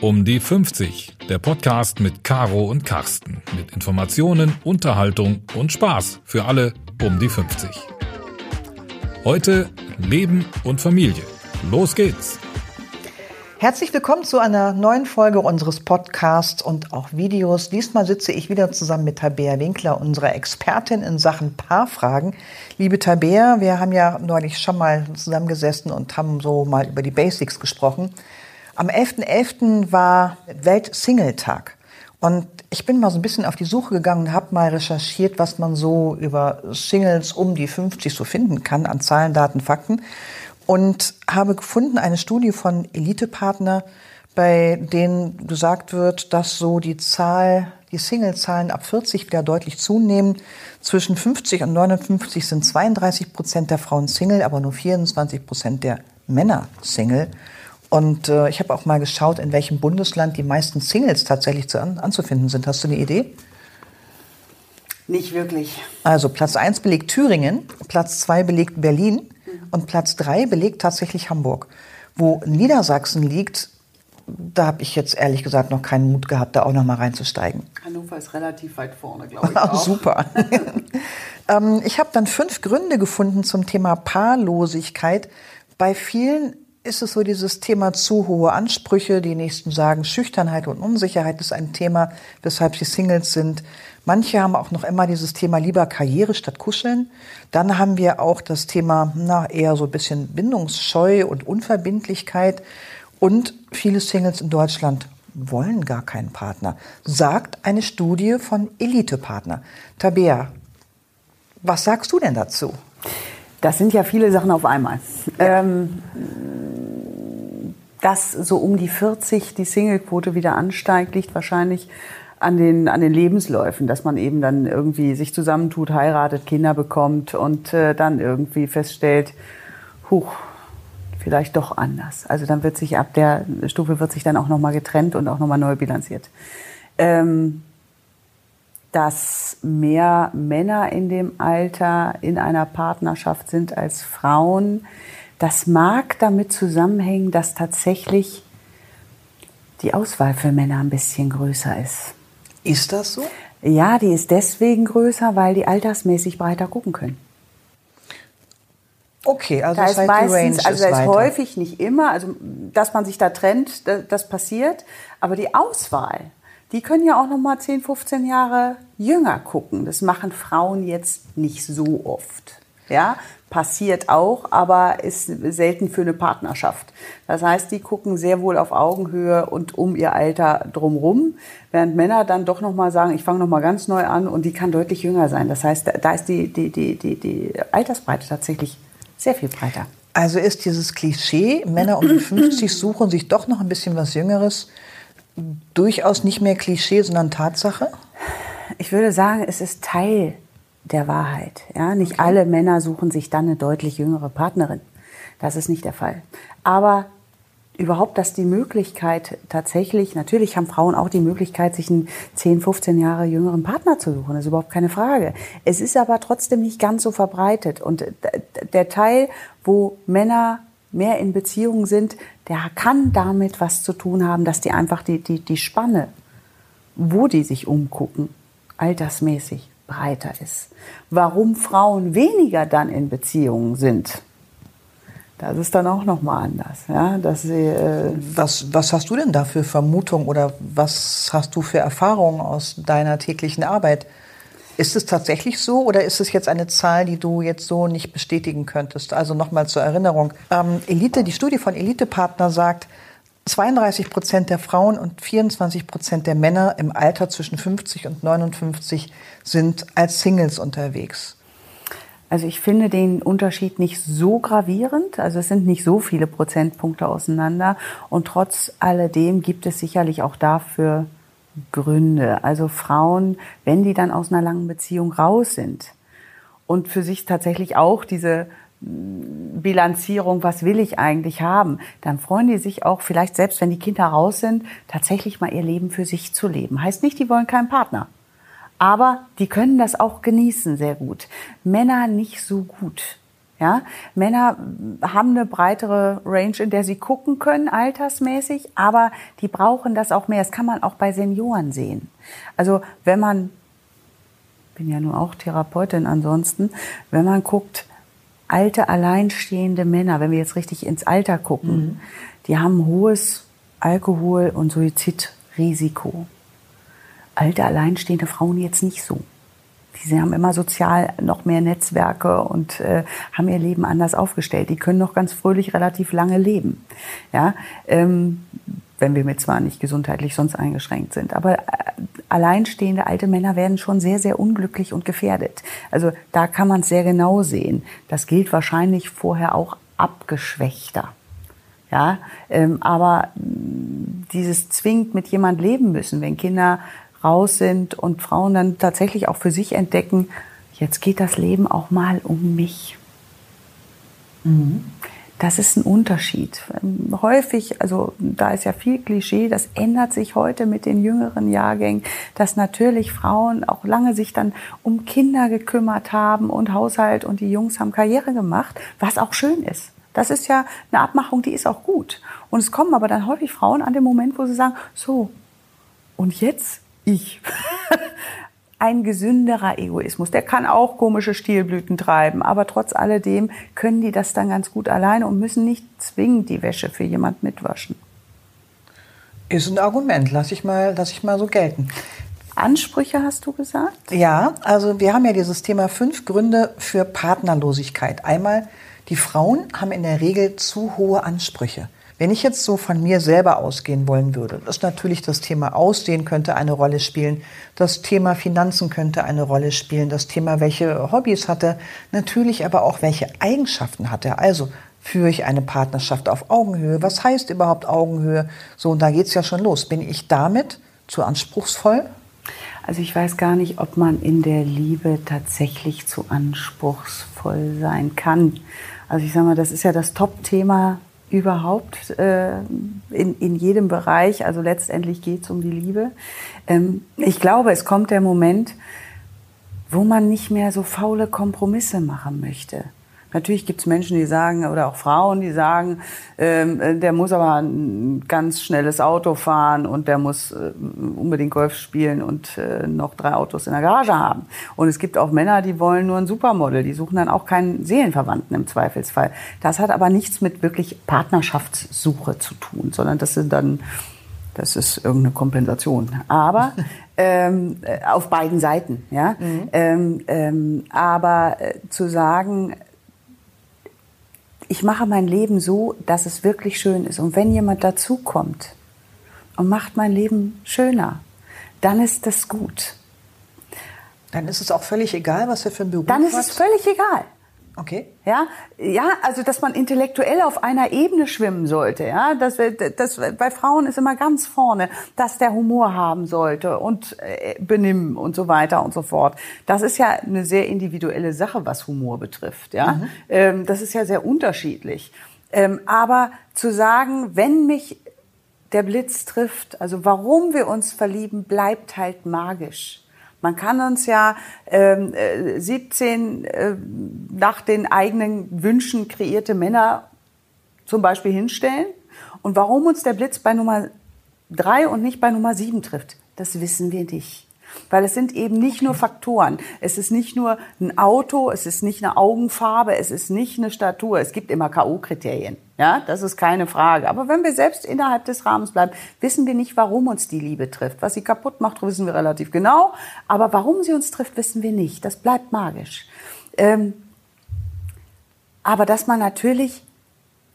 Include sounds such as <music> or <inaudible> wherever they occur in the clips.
Um die 50, der Podcast mit Caro und Carsten. Mit Informationen, Unterhaltung und Spaß für alle um die 50. Heute Leben und Familie. Los geht's! Herzlich willkommen zu einer neuen Folge unseres Podcasts und auch Videos. Diesmal sitze ich wieder zusammen mit Tabea Winkler, unserer Expertin in Sachen Paarfragen. Liebe Tabea, wir haben ja neulich schon mal zusammengesessen und haben so mal über die Basics gesprochen. Am 11.11. .11. war Welt-Single-Tag. Und ich bin mal so ein bisschen auf die Suche gegangen und habe mal recherchiert, was man so über Singles um die 50 so finden kann an Zahlen, Daten, Fakten. Und habe gefunden eine Studie von Elite-Partner, bei denen gesagt wird, dass so die Zahl, die Single-Zahlen ab 40 wieder deutlich zunehmen. Zwischen 50 und 59 sind 32 Prozent der Frauen Single, aber nur 24 Prozent der Männer Single. Und äh, ich habe auch mal geschaut, in welchem Bundesland die meisten Singles tatsächlich zu, an, anzufinden sind. Hast du eine Idee? Nicht wirklich. Also Platz 1 belegt Thüringen, Platz 2 belegt Berlin mhm. und Platz 3 belegt tatsächlich Hamburg. Wo Niedersachsen liegt, da habe ich jetzt ehrlich gesagt noch keinen Mut gehabt, da auch noch mal reinzusteigen. Hannover ist relativ weit vorne, glaube ich. <laughs> Auch. Super. <laughs> ähm, ich habe dann fünf Gründe gefunden zum Thema Paarlosigkeit. Bei vielen ist es so dieses Thema zu hohe Ansprüche. Die nächsten sagen, Schüchternheit und Unsicherheit ist ein Thema, weshalb sie Singles sind. Manche haben auch noch immer dieses Thema lieber Karriere statt Kuscheln. Dann haben wir auch das Thema, na, eher so ein bisschen Bindungsscheu und Unverbindlichkeit. Und viele Singles in Deutschland wollen gar keinen Partner, sagt eine Studie von Elite-Partner. Tabea, was sagst du denn dazu? Das sind ja viele Sachen auf einmal. Ja. Ähm, dass so um die 40 die Singlequote wieder ansteigt, liegt wahrscheinlich an den, an den Lebensläufen, dass man eben dann irgendwie sich zusammentut, heiratet, Kinder bekommt und äh, dann irgendwie feststellt, huch, vielleicht doch anders. Also dann wird sich ab der Stufe wird sich dann auch nochmal getrennt und auch nochmal neu bilanziert. Ähm, dass mehr Männer in dem Alter in einer Partnerschaft sind als Frauen, das mag damit zusammenhängen, dass tatsächlich die Auswahl für Männer ein bisschen größer ist. Ist das so? Ja, die ist deswegen größer, weil die altersmäßig breiter gucken können. Okay, also da ist meistens, also da ist weiter. häufig nicht immer, also dass man sich da trennt, das, das passiert, aber die Auswahl, die können ja auch noch mal 10, 15 Jahre jünger gucken. Das machen Frauen jetzt nicht so oft. Ja, passiert auch, aber ist selten für eine Partnerschaft. Das heißt, die gucken sehr wohl auf Augenhöhe und um ihr Alter drumrum, während Männer dann doch noch mal sagen, ich fange noch mal ganz neu an und die kann deutlich jünger sein. Das heißt, da ist die, die, die, die, die Altersbreite tatsächlich sehr viel breiter. Also ist dieses Klischee, Männer um die 50 suchen sich doch noch ein bisschen was Jüngeres, durchaus nicht mehr Klischee, sondern Tatsache? Ich würde sagen, es ist Teil der Wahrheit. Ja, nicht okay. alle Männer suchen sich dann eine deutlich jüngere Partnerin. Das ist nicht der Fall. Aber überhaupt, dass die Möglichkeit tatsächlich, natürlich haben Frauen auch die Möglichkeit, sich einen 10, 15 Jahre jüngeren Partner zu suchen. Das ist überhaupt keine Frage. Es ist aber trotzdem nicht ganz so verbreitet. Und der Teil, wo Männer mehr in Beziehungen sind, der kann damit was zu tun haben, dass die einfach die, die, die Spanne, wo die sich umgucken, altersmäßig breiter ist. Warum Frauen weniger dann in Beziehungen sind, das ist dann auch noch mal anders. Ja, dass sie, äh was, was hast du denn da für Vermutungen oder was hast du für Erfahrungen aus deiner täglichen Arbeit? Ist es tatsächlich so oder ist es jetzt eine Zahl, die du jetzt so nicht bestätigen könntest? Also nochmal zur Erinnerung. Ähm, Elite, die Studie von Elite-Partner sagt, 32 Prozent der Frauen und 24 Prozent der Männer im Alter zwischen 50 und 59 sind als Singles unterwegs. Also ich finde den Unterschied nicht so gravierend. Also es sind nicht so viele Prozentpunkte auseinander. Und trotz alledem gibt es sicherlich auch dafür Gründe. Also Frauen, wenn die dann aus einer langen Beziehung raus sind und für sich tatsächlich auch diese Bilanzierung, was will ich eigentlich haben, dann freuen die sich auch vielleicht selbst, wenn die Kinder raus sind, tatsächlich mal ihr Leben für sich zu leben. Heißt nicht, die wollen keinen Partner. Aber die können das auch genießen sehr gut. Männer nicht so gut. Ja, Männer haben eine breitere Range, in der sie gucken können, altersmäßig, aber die brauchen das auch mehr. Das kann man auch bei Senioren sehen. Also wenn man, bin ja nun auch Therapeutin ansonsten, wenn man guckt, alte, alleinstehende Männer, wenn wir jetzt richtig ins Alter gucken, mhm. die haben hohes Alkohol- und Suizidrisiko. Alte, alleinstehende Frauen jetzt nicht so. Die haben immer sozial noch mehr Netzwerke und äh, haben ihr Leben anders aufgestellt. Die können noch ganz fröhlich relativ lange leben. Ja, ähm, wenn wir mit zwar nicht gesundheitlich sonst eingeschränkt sind. Aber äh, alleinstehende alte Männer werden schon sehr, sehr unglücklich und gefährdet. Also da kann man es sehr genau sehen. Das gilt wahrscheinlich vorher auch abgeschwächter. Ja, ähm, aber dieses zwingend mit jemand leben müssen, wenn Kinder raus sind und Frauen dann tatsächlich auch für sich entdecken, jetzt geht das Leben auch mal um mich. Mhm. Das ist ein Unterschied. Häufig, also da ist ja viel Klischee, das ändert sich heute mit den jüngeren Jahrgängen, dass natürlich Frauen auch lange sich dann um Kinder gekümmert haben und Haushalt und die Jungs haben Karriere gemacht, was auch schön ist. Das ist ja eine Abmachung, die ist auch gut. Und es kommen aber dann häufig Frauen an dem Moment, wo sie sagen, so, und jetzt ich. <laughs> Ein gesünderer Egoismus. Der kann auch komische Stilblüten treiben, aber trotz alledem können die das dann ganz gut alleine und müssen nicht zwingend die Wäsche für jemand mitwaschen. Ist ein Argument, lass ich mal, lass ich mal so gelten. Ansprüche hast du gesagt? Ja, also wir haben ja dieses Thema fünf Gründe für Partnerlosigkeit. Einmal, die Frauen haben in der Regel zu hohe Ansprüche. Wenn ich jetzt so von mir selber ausgehen wollen würde, ist natürlich das Thema Aussehen könnte eine Rolle spielen, das Thema Finanzen könnte eine Rolle spielen, das Thema, welche Hobbys hat er, natürlich aber auch, welche Eigenschaften hat er. Also führe ich eine Partnerschaft auf Augenhöhe? Was heißt überhaupt Augenhöhe? So, und da geht's ja schon los. Bin ich damit zu anspruchsvoll? Also ich weiß gar nicht, ob man in der Liebe tatsächlich zu anspruchsvoll sein kann. Also ich sage mal, das ist ja das Top-Thema überhaupt äh, in, in jedem Bereich. Also letztendlich geht es um die Liebe. Ähm, ich glaube, es kommt der Moment, wo man nicht mehr so faule Kompromisse machen möchte. Natürlich gibt es Menschen, die sagen, oder auch Frauen, die sagen, ähm, äh, der muss aber ein ganz schnelles Auto fahren und der muss äh, unbedingt Golf spielen und äh, noch drei Autos in der Garage haben. Und es gibt auch Männer, die wollen nur ein Supermodel, die suchen dann auch keinen Seelenverwandten im Zweifelsfall. Das hat aber nichts mit wirklich Partnerschaftssuche zu tun, sondern das sind dann das ist irgendeine Kompensation. Aber <laughs> ähm, äh, auf beiden Seiten, ja. Mhm. Ähm, ähm, aber äh, zu sagen, ich mache mein Leben so, dass es wirklich schön ist. Und wenn jemand dazukommt und macht mein Leben schöner, dann ist das gut. Dann ist es auch völlig egal, was er für ein Beruf hat. Dann ist es völlig egal. Okay. Ja, ja, also dass man intellektuell auf einer Ebene schwimmen sollte. Ja, das, das bei Frauen ist immer ganz vorne, dass der Humor haben sollte und äh, Benimm und so weiter und so fort. Das ist ja eine sehr individuelle Sache, was Humor betrifft. Ja, mhm. ähm, das ist ja sehr unterschiedlich. Ähm, aber zu sagen, wenn mich der Blitz trifft, also warum wir uns verlieben, bleibt halt magisch. Man kann uns ja ähm, 17 äh, nach den eigenen Wünschen kreierte Männer zum Beispiel hinstellen. Und warum uns der Blitz bei Nummer drei und nicht bei Nummer sieben trifft, das wissen wir nicht. Weil es sind eben nicht nur Faktoren. Es ist nicht nur ein Auto, es ist nicht eine Augenfarbe, es ist nicht eine Statur. Es gibt immer K.O.-Kriterien. Ja, das ist keine Frage. Aber wenn wir selbst innerhalb des Rahmens bleiben, wissen wir nicht, warum uns die Liebe trifft. Was sie kaputt macht, wissen wir relativ genau. Aber warum sie uns trifft, wissen wir nicht. Das bleibt magisch. Ähm, aber dass man natürlich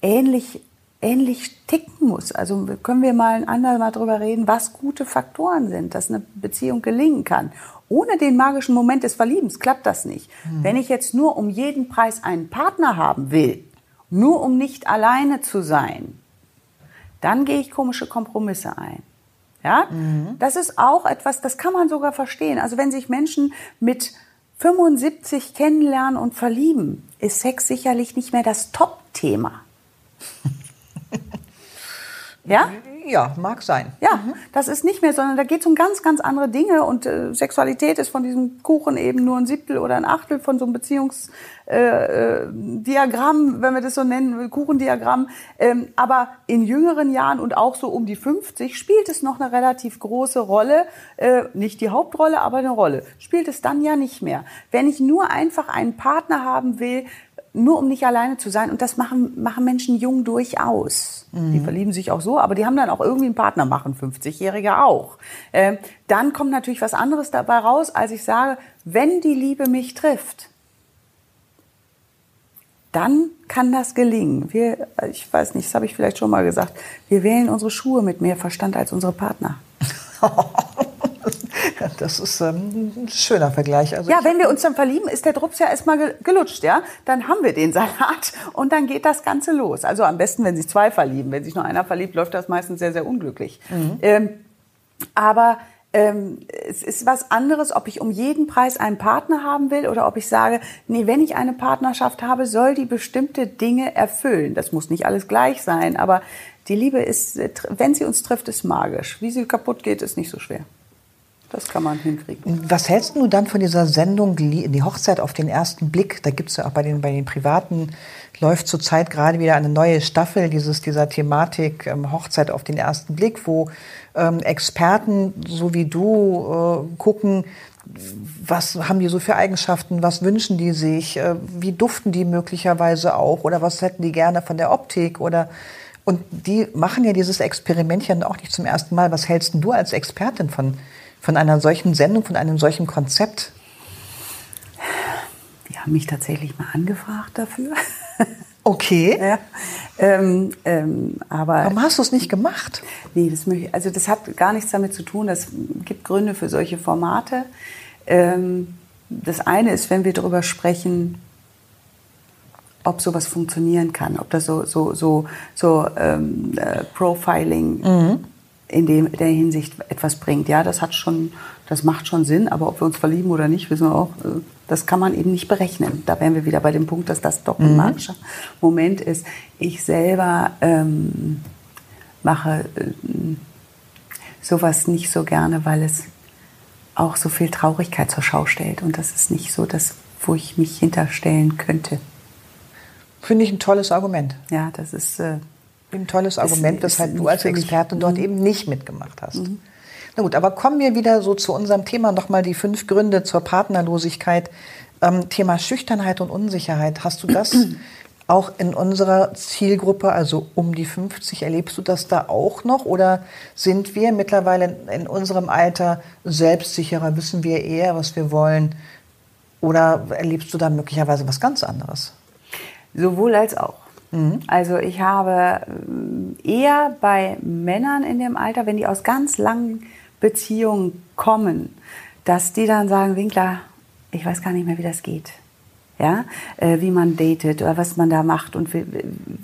ähnlich ähnlich ticken muss. Also können wir mal ein andermal drüber reden, was gute Faktoren sind, dass eine Beziehung gelingen kann. Ohne den magischen Moment des Verliebens klappt das nicht. Mhm. Wenn ich jetzt nur um jeden Preis einen Partner haben will, nur um nicht alleine zu sein, dann gehe ich komische Kompromisse ein. Ja, mhm. das ist auch etwas, das kann man sogar verstehen. Also wenn sich Menschen mit 75 kennenlernen und verlieben, ist Sex sicherlich nicht mehr das Top-Thema. <laughs> Ja? Ja, mag sein. Ja, das ist nicht mehr, sondern da geht es um ganz, ganz andere Dinge und äh, Sexualität ist von diesem Kuchen eben nur ein Siebtel oder ein Achtel von so einem Beziehungsdiagramm, äh, Diagramm, wenn wir das so nennen, Kuchendiagramm. Ähm, aber in jüngeren Jahren und auch so um die 50 spielt es noch eine relativ große Rolle, äh, nicht die Hauptrolle, aber eine Rolle. Spielt es dann ja nicht mehr. Wenn ich nur einfach einen Partner haben will, nur um nicht alleine zu sein. Und das machen, machen Menschen jung durchaus. Die verlieben sich auch so, aber die haben dann auch irgendwie einen Partner, machen 50-Jährige auch. Ähm, dann kommt natürlich was anderes dabei raus, als ich sage, wenn die Liebe mich trifft, dann kann das gelingen. Wir, ich weiß nicht, das habe ich vielleicht schon mal gesagt, wir wählen unsere Schuhe mit mehr Verstand als unsere Partner. <laughs> <laughs> Das ist ähm, ein schöner Vergleich. Also Ja, wenn wir uns dann verlieben, ist der Drops ja erstmal ge- gelutscht, ja. Dann haben wir den Salat <laughs> und dann geht das Ganze los. Also am besten, wenn sich zwei verlieben. Wenn sich nur einer verliebt, läuft das meistens sehr, sehr unglücklich. Ähm, aber ähm, es ist was anderes, ob ich um jeden Preis einen Partner haben will oder ob ich sage, nee, wenn ich eine Partnerschaft habe, soll die bestimmte Dinge erfüllen. Das muss nicht alles gleich sein, aber die Liebe ist, äh, wenn sie uns trifft, ist magisch. Wie sie kaputt geht, ist nicht so schwer. Das kann man hinkriegen. Was hältst du dann von dieser Sendung Die Hochzeit auf den ersten Blick? Da gibt es ja auch bei den, bei den Privaten, läuft zurzeit gerade wieder eine neue Staffel dieses, dieser Thematik ähm, Hochzeit auf den ersten Blick, wo ähm, Experten so wie du äh, gucken, was haben die so für Eigenschaften, was wünschen die sich, äh, wie duften die möglicherweise auch oder was hätten die gerne von der Optik oder und die machen ja dieses Experiment ja auch nicht zum ersten Mal. Was hältst du als Expertin von, von einer solchen Sendung, von einem solchen Konzept? Die haben mich tatsächlich mal angefragt dafür. <laughs> Okay. ja. ähm, ähm, aber Warum hast du es nicht gemacht? nee, das möchte ich, also das hat gar nichts damit zu tun. Das gibt Gründe für solche Formate. Ähm, das eine ist, wenn wir darüber sprechen, ob sowas funktionieren kann, ob das so so so so ähm, äh, Profiling in dem der Hinsicht etwas bringt. Ja, das hat schon, das macht schon Sinn. Aber ob wir uns verlieben oder nicht, wissen wir auch. äh, Das kann man eben nicht berechnen. Da wären wir wieder bei dem Punkt, dass das doch ein magischer Moment ist. Ich selber ähm, mache äh, sowas nicht so gerne, weil es auch so viel Traurigkeit zur Schau stellt. Und das ist nicht so das, wo ich mich hinterstellen könnte. Finde ich ein tolles Argument. Ja, das ist. Äh, Ein tolles Ist- Argument, ist weshalb du nicht als. Expertin dort Mhm. eben nicht mitgemacht hast. Na gut, aber kommen wir wieder so zu unserem Thema nochmal die fünf Gründe zur Partnerlosigkeit. Ähm, Thema Schüchternheit und Unsicherheit. Hast du das <clears throat> auch in unserer Zielgruppe, also um die 50, erlebst du das da auch noch? Oder sind wir mittlerweile in unserem Alter selbstsicherer? Wissen wir eher, was wir wollen? Oder erlebst du da möglicherweise was ganz anderes? Sowohl als auch. Also ich habe ähm, eher bei Männern in dem Alter, wenn die aus ganz langen Beziehungen kommen, dass die dann sagen, Winkler, ich weiß gar nicht mehr, wie das geht. Ja, äh, wie man datet oder was man da macht und wie,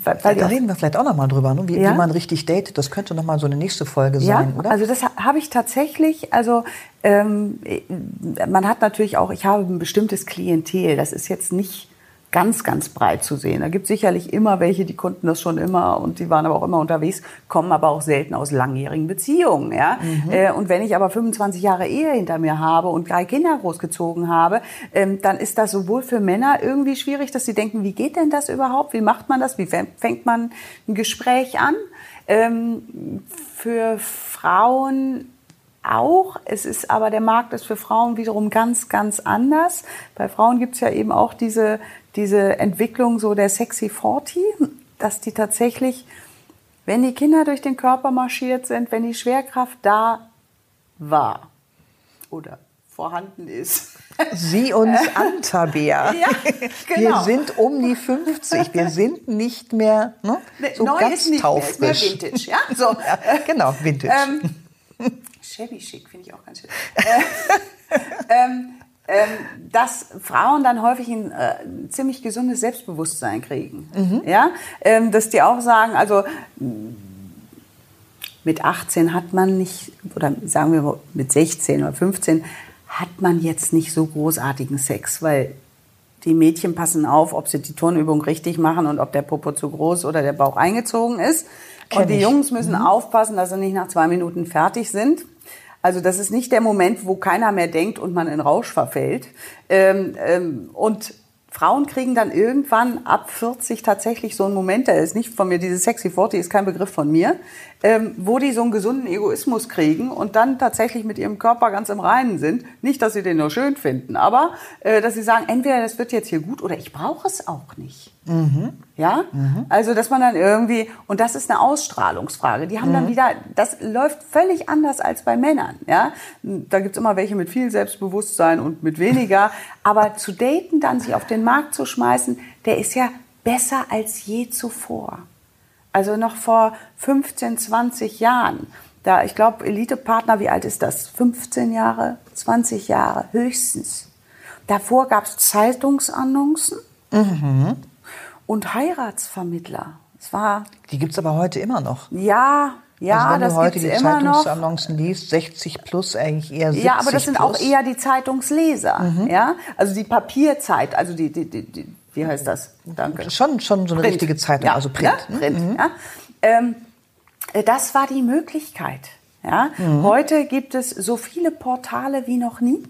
weil die da reden wir vielleicht auch noch mal drüber, ne? wie, Ja? wie man richtig datet. Das könnte noch mal so eine nächste Folge Ja, sein, oder? also das ha- habe ich tatsächlich, also ähm, äh, man hat natürlich auch, ich habe ein bestimmtes Klientel, das ist jetzt nicht ganz, ganz breit zu sehen. Da gibt sicherlich immer welche, die konnten das schon immer und die waren aber auch immer unterwegs, kommen aber auch selten aus langjährigen Beziehungen. Ja? Äh, und wenn ich aber 25 Jahre Ehe hinter mir habe und drei Kinder großgezogen habe, ähm, dann ist das sowohl für Männer irgendwie schwierig, dass sie denken, wie geht denn das überhaupt? Wie macht man das? Wie fäng- fängt man ein Gespräch an? Ähm, für Frauen auch. Es ist aber der Markt ist für Frauen wiederum ganz, ganz anders. Bei Frauen gibt es ja eben auch diese, diese Entwicklung so der Sexy 40, dass die tatsächlich, wenn die Kinder durch den Körper marschiert sind, wenn die Schwerkraft da war oder vorhanden ist. Sieh uns <laughs> an, Tabea. Ja, Wir genau. sind um die 50. Wir sind nicht mehr ne, so Neu ganz ist nicht mehr, ist mehr taufrisch. Vintage. Ja? So. <laughs> Ja, genau, Vintage. Ähm, shabby chic finde ich auch ganz schön. Äh, <laughs> ähm, dass Frauen dann häufig ein äh, ziemlich gesundes Selbstbewusstsein kriegen. Ja? Ähm, dass die auch sagen, also mit 18 hat man nicht, oder sagen wir mal mit 16 oder 15, hat man jetzt nicht so großartigen Sex, weil die Mädchen passen auf, ob sie die Turnübung richtig machen und ob der Popo zu groß oder der Bauch eingezogen ist. Kenn und die ich. Jungs müssen aufpassen, dass sie nicht nach zwei Minuten fertig sind. Also das ist nicht der Moment, wo keiner mehr denkt und man in Rausch verfällt. Ähm, ähm, und Frauen kriegen dann irgendwann ab 40 tatsächlich so einen Moment, der ist nicht von mir, diese Sexy 40 ist kein Begriff von mir, ähm, wo die so einen gesunden Egoismus kriegen und dann tatsächlich mit ihrem Körper ganz im Reinen sind. Nicht, dass sie den nur schön finden, aber äh, dass sie sagen, entweder das wird jetzt hier gut oder ich brauche es auch nicht. Ja, also dass man dann irgendwie, und das ist eine Ausstrahlungsfrage, die haben dann wieder, das läuft völlig anders als bei Männern. Ja, Da gibt's immer welche mit viel Selbstbewusstsein und mit weniger, <laughs> aber zu daten, dann sich auf den Markt zu schmeißen, der ist ja besser als je zuvor. Also noch vor 15, 20 Jahren. Da, ich glaube, Elite-Partner, wie alt ist das? 15 Jahre, 20 Jahre, höchstens. Davor gab's Zeitungsannoncen und Heiratsvermittler. Es war, Die gibt's aber heute immer noch. ja, ja, also wenn das du heute die. Zeitungsannoncen liest, 60 plus eigentlich eher 70 Ja, aber das sind plus. auch eher die Zeitungsleser, ja. Also die Papierzeit, also die, die, die, die wie heißt das? Danke. Schon, schon so eine Print. richtige Zeitung, ja, also Print. Ja, Print ja. Ähm, äh, das war die Möglichkeit. Ja. Mhm. Heute gibt es so viele Portale wie noch nie.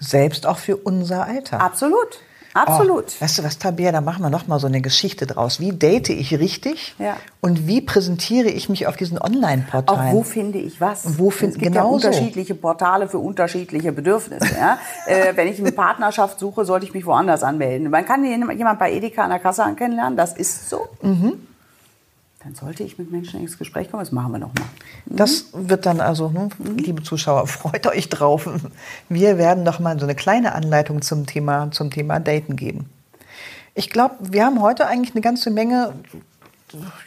Selbst auch für unser Alter. Absolut. Absolut. Oh, weißt du was, Tabea, da machen wir noch mal so eine Geschichte draus. Wie date ich richtig? Ja. Und wie präsentiere ich mich auf diesen Auch Online-Portalen? wo finde ich was? Wo find- es gibt genau ja so. unterschiedliche Portale für unterschiedliche Bedürfnisse. Ja? <laughs> äh, wenn ich eine Partnerschaft suche, sollte ich mich woanders anmelden. Man kann jemand bei Edeka an der Kasse kennenlernen, das ist so. Mhm. Dann sollte ich mit Menschen ins Gespräch kommen. Das machen wir noch mal. Das wird dann also, ne, liebe Zuschauer, <laughs> freut euch drauf. Wir werden noch mal so eine kleine Anleitung zum Thema, zum Thema Daten geben. Ich glaube, wir haben heute eigentlich eine ganze Menge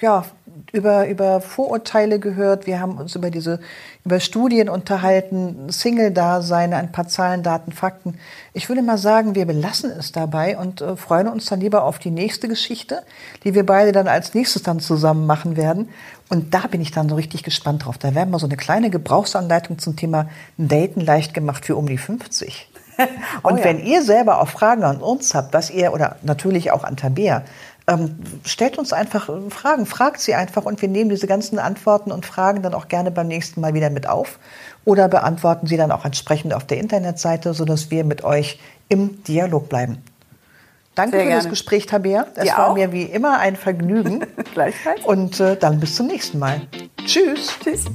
ja, über, über Vorurteile gehört. Wir haben uns über diese, über Studien unterhalten, Single-Dasein, ein paar Zahlen, Daten, Fakten. Ich würde mal sagen, wir belassen es dabei und äh, freuen uns dann lieber auf die nächste Geschichte, die wir beide dann als nächstes dann zusammen machen werden. Und da bin ich dann so richtig gespannt drauf. Da werden wir so eine kleine Gebrauchsanleitung zum Thema Daten leicht gemacht für um die 50. <laughs> Und Oh ja. wenn ihr selber auch Fragen an uns habt, was ihr, oder natürlich auch an Tabea, ähm, stellt uns einfach äh, Fragen, fragt sie einfach und wir nehmen diese ganzen Antworten und Fragen dann auch gerne beim nächsten Mal wieder mit auf oder beantworten sie dann auch entsprechend auf der Internetseite, sodass wir mit euch im Dialog bleiben. Danke Sehr für das gerne. Gespräch, Tabea. Es war auch. mir wie immer ein Vergnügen. <laughs> Gleichfalls. und äh, dann bis zum nächsten Mal. Tschüss. Tschüss.